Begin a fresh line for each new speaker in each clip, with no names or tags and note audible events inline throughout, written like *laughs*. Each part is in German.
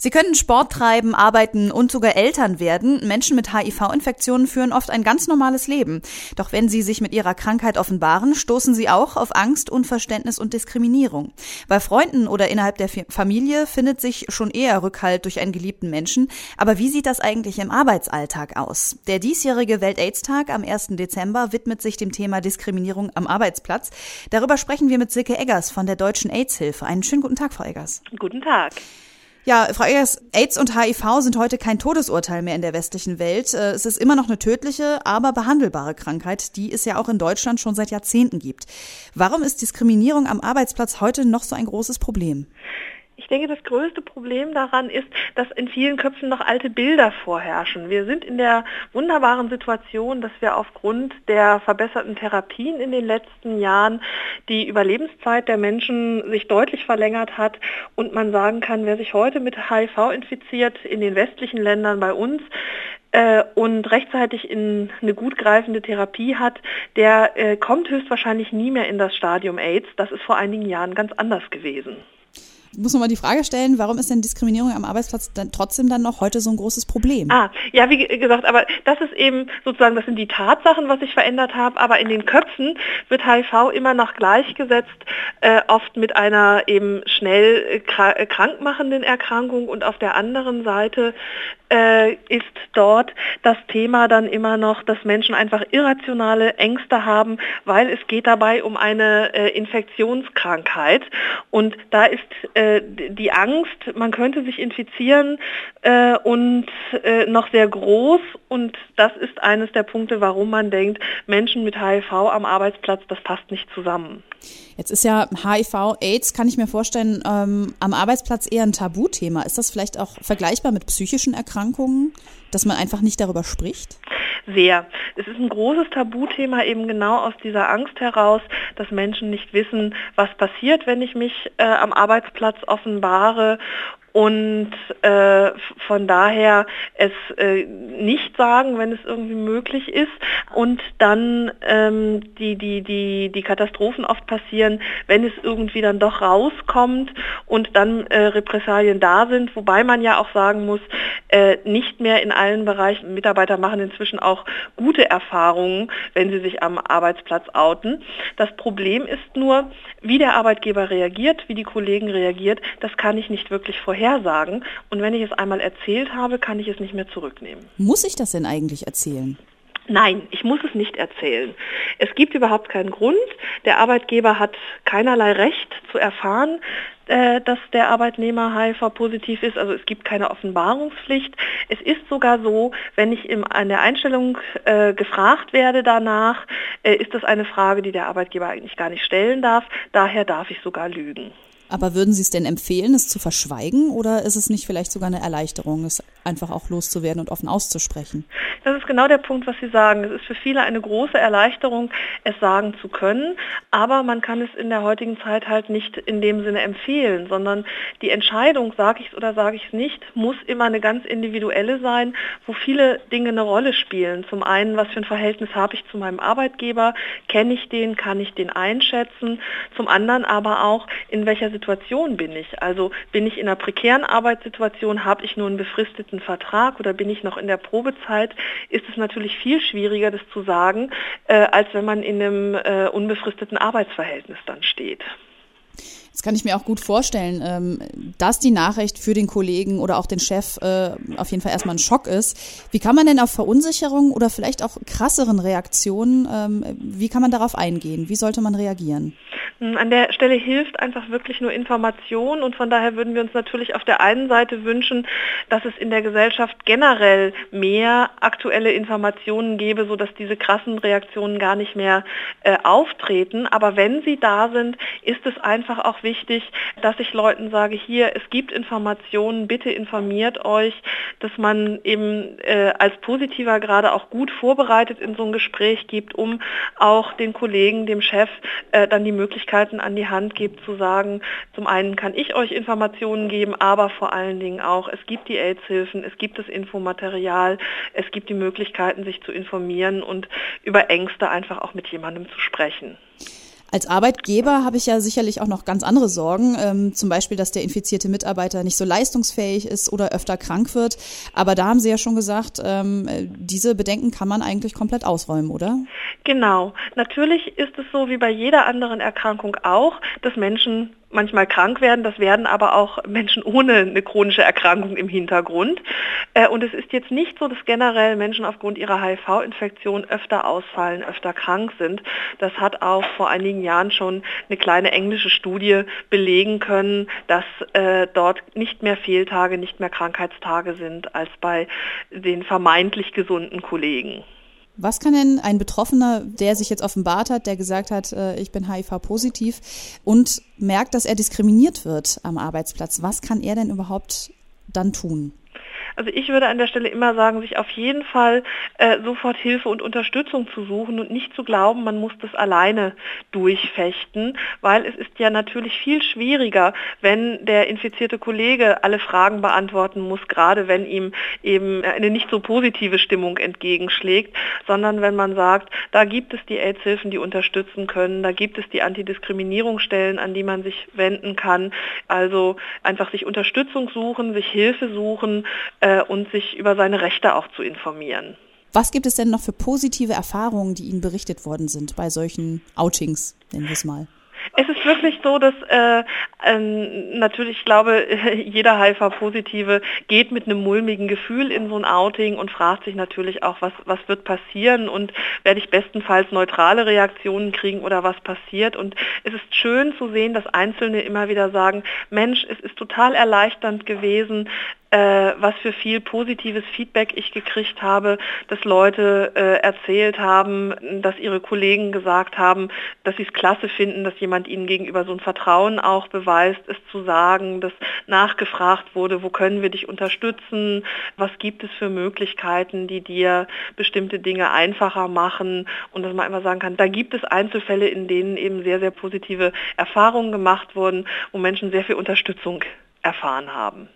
Sie können Sport treiben, arbeiten und sogar Eltern werden. Menschen mit HIV-Infektionen führen oft ein ganz normales Leben. Doch wenn sie sich mit ihrer Krankheit offenbaren, stoßen sie auch auf Angst, Unverständnis und Diskriminierung. Bei Freunden oder innerhalb der Familie findet sich schon eher Rückhalt durch einen geliebten Menschen. Aber wie sieht das eigentlich im Arbeitsalltag aus? Der diesjährige Welt-Aids-Tag am 1. Dezember widmet sich dem Thema Diskriminierung am Arbeitsplatz. Darüber sprechen wir mit Silke Eggers von der Deutschen AIDS-Hilfe. Einen schönen guten Tag, Frau Eggers.
Guten Tag.
Ja, Frau Eggers, AIDS und HIV sind heute kein Todesurteil mehr in der westlichen Welt. Äh, es ist immer noch eine tödliche, aber behandelbare Krankheit, die es ja auch in Deutschland schon seit Jahrzehnten gibt. Warum ist Diskriminierung am Arbeitsplatz heute noch so ein großes Problem?
Ich denke, das größte Problem daran ist, dass in vielen Köpfen noch alte Bilder vorherrschen. Wir sind in der wunderbaren Situation, dass wir aufgrund der verbesserten Therapien in den letzten Jahren die Überlebenszeit der Menschen sich deutlich verlängert hat und man sagen kann, wer sich heute mit HIV infiziert in den westlichen Ländern bei uns, äh, und rechtzeitig in eine gut greifende Therapie hat, der äh, kommt höchstwahrscheinlich nie mehr in das Stadium AIDS. Das ist vor einigen Jahren ganz anders gewesen.
Ich muss nochmal die Frage stellen, warum ist denn Diskriminierung am Arbeitsplatz dann trotzdem dann noch heute so ein großes Problem?
Ah, ja, wie gesagt, aber das ist eben sozusagen, das sind die Tatsachen, was sich verändert hat, aber in den Köpfen wird HIV immer noch gleichgesetzt, äh, oft mit einer eben schnell äh, krankmachenden Erkrankung und auf der anderen Seite äh, ist dort das Thema dann immer noch, dass Menschen einfach irrationale Ängste haben, weil es geht dabei um eine äh, Infektionskrankheit und da ist äh, die Angst, man könnte sich infizieren äh, und äh, noch sehr groß und das ist eines der Punkte, warum man denkt, Menschen mit HIV am Arbeitsplatz, das passt nicht zusammen.
Jetzt ist ja HIV, AIDS, kann ich mir vorstellen, ähm, am Arbeitsplatz eher ein Tabuthema. Ist das vielleicht auch vergleichbar mit psychischen Erkrankungen, dass man einfach nicht darüber spricht?
Sehr. Es ist ein großes Tabuthema eben genau aus dieser Angst heraus, dass Menschen nicht wissen, was passiert, wenn ich mich äh, am Arbeitsplatz offenbare und äh, von daher es äh, nicht sagen, wenn es irgendwie möglich ist und dann ähm, die, die, die, die Katastrophen oft passieren, wenn es irgendwie dann doch rauskommt und dann äh, Repressalien da sind, wobei man ja auch sagen muss, äh, nicht mehr in allen Bereichen, Mitarbeiter machen inzwischen auch gute Erfahrungen, wenn sie sich am Arbeitsplatz outen. Das Problem ist nur, wie der Arbeitgeber reagiert, wie die Kollegen reagiert, das kann ich nicht wirklich vorhersagen. Und wenn ich es einmal erzählt habe, kann ich es nicht mehr zurücknehmen.
Muss ich das denn eigentlich erzählen?
Nein, ich muss es nicht erzählen. Es gibt überhaupt keinen Grund. Der Arbeitgeber hat keinerlei Recht zu erfahren, äh, dass der Arbeitnehmer HIV-positiv ist. Also es gibt keine Offenbarungspflicht. Es ist sogar so, wenn ich in der Einstellung äh, gefragt werde danach, äh, ist das eine Frage, die der Arbeitgeber eigentlich gar nicht stellen darf. Daher darf ich sogar lügen.
Aber würden Sie es denn empfehlen, es zu verschweigen oder ist es nicht vielleicht sogar eine Erleichterung, es einfach auch loszuwerden und offen auszusprechen?
Das ist genau der Punkt, was Sie sagen. Es ist für viele eine große Erleichterung, es sagen zu können, aber man kann es in der heutigen Zeit halt nicht in dem Sinne empfehlen, sondern die Entscheidung, sage ich es oder sage ich es nicht, muss immer eine ganz individuelle sein, wo viele Dinge eine Rolle spielen. Zum einen, was für ein Verhältnis habe ich zu meinem Arbeitgeber, kenne ich den, kann ich den einschätzen, zum anderen aber auch, in welcher Situation bin ich? Also bin ich in einer prekären Arbeitssituation, habe ich nur einen befristeten Vertrag oder bin ich noch in der Probezeit, ist es natürlich viel schwieriger, das zu sagen, äh, als wenn man in einem äh, unbefristeten Arbeitsverhältnis dann steht.
Das kann ich mir auch gut vorstellen, ähm, dass die Nachricht für den Kollegen oder auch den Chef äh, auf jeden Fall erstmal ein Schock ist. Wie kann man denn auf Verunsicherung oder vielleicht auch krasseren Reaktionen, ähm, wie kann man darauf eingehen? Wie sollte man reagieren?
Hm, an der Stelle hilft einfach wirklich nur Information und von daher würden wir uns natürlich auf der einen Seite wünschen, dass es in der Gesellschaft generell mehr aktuelle Informationen gäbe, sodass diese krassen Reaktionen gar nicht mehr äh, auftreten. Aber wenn sie da sind, ist es einfach auch wichtig, dass ich Leuten sage, hier, es gibt Informationen, bitte informiert euch, dass man eben äh, als Positiver gerade auch gut vorbereitet in so ein Gespräch gibt, um auch den Kollegen, dem Chef äh, dann die Möglichkeit Möglichkeiten an die Hand gibt, zu sagen, zum einen kann ich euch Informationen geben, aber vor allen Dingen auch, es gibt die AIDS-Hilfen, es gibt das Infomaterial, es gibt die Möglichkeiten, sich zu informieren und über Ängste einfach auch mit jemandem zu sprechen.
Als Arbeitgeber habe ich ja sicherlich auch noch ganz andere Sorgen, ähm, zum Beispiel, dass der infizierte Mitarbeiter nicht so leistungsfähig ist oder öfter krank wird. Aber da haben Sie ja schon gesagt, ähm, diese Bedenken kann man eigentlich komplett ausräumen, oder?
Genau. Natürlich ist es so wie bei jeder anderen Erkrankung auch, dass Menschen manchmal krank werden. Das werden aber auch Menschen ohne eine chronische Erkrankung im Hintergrund. Äh, und es ist jetzt nicht so, dass generell Menschen aufgrund ihrer HIV-Infektion öfter ausfallen, öfter krank sind. Das hat auch vor einigen Jahren schon eine kleine englische Studie belegen können, dass äh, dort nicht mehr Fehltage, nicht mehr Krankheitstage sind als bei den vermeintlich gesunden Kollegen.
Was kann denn ein Betroffener, der sich jetzt offenbart hat, der gesagt hat, äh, ich bin HIV-positiv und merkt, dass er diskriminiert wird am Arbeitsplatz, was kann er denn überhaupt dann tun?
Also ich würde an der Stelle immer sagen, sich auf jeden Fall äh, sofort Hilfe und Unterstützung zu suchen und nicht zu glauben, man muss das alleine durchfechten, weil es ist ja natürlich viel schwieriger, wenn der infizierte Kollege alle Fragen beantworten muss, gerade wenn ihm eben eine nicht so positive Stimmung entgegenschlägt, sondern wenn man sagt, da gibt es die AIDS-Hilfen, die unterstützen können, da gibt es die Antidiskriminierungsstellen, an die man sich wenden kann. Also einfach sich Unterstützung suchen, sich Hilfe suchen, äh, und sich über seine Rechte auch zu informieren.
Was gibt es denn noch für positive Erfahrungen, die Ihnen berichtet worden sind bei solchen Outings, nennen wir es mal?
Es ist wirklich so, dass äh, ähm, natürlich, ich glaube, *laughs* jeder HIV-Positive geht mit einem mulmigen Gefühl in so ein Outing und fragt sich natürlich auch, was, was wird passieren und werde ich bestenfalls neutrale Reaktionen kriegen oder was passiert. Und es ist schön zu sehen, dass Einzelne immer wieder sagen, Mensch, es ist total erleichternd gewesen, äh, was für viel positives Feedback ich gekriegt habe, dass Leute äh, erzählt haben, dass ihre Kollegen gesagt haben, dass sie es klasse finden, dass jemand ihnen gegenüber so ein Vertrauen auch beweist, es zu sagen, dass nachgefragt wurde, wo können wir dich unterstützen, was gibt es für Möglichkeiten, die dir bestimmte Dinge einfacher machen und dass man einfach sagen kann, da gibt es Einzelfälle, in denen eben sehr, sehr positive Erfahrungen gemacht wurden, wo Menschen sehr viel Unterstützung erfahren haben.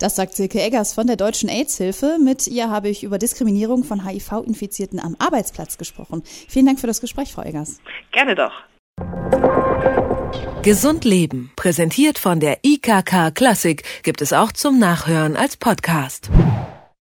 Das sagt Silke Eggers von der Deutschen AIDS-Hilfe. Mit ihr habe ich über Diskriminierung von HIV-Infizierten am Arbeitsplatz gesprochen. Vielen Dank für das Gespräch, Frau Eggers.
Gerne doch.
Gesund Leben, präsentiert von der IKK Klassik, gibt es auch zum Nachhören als Podcast.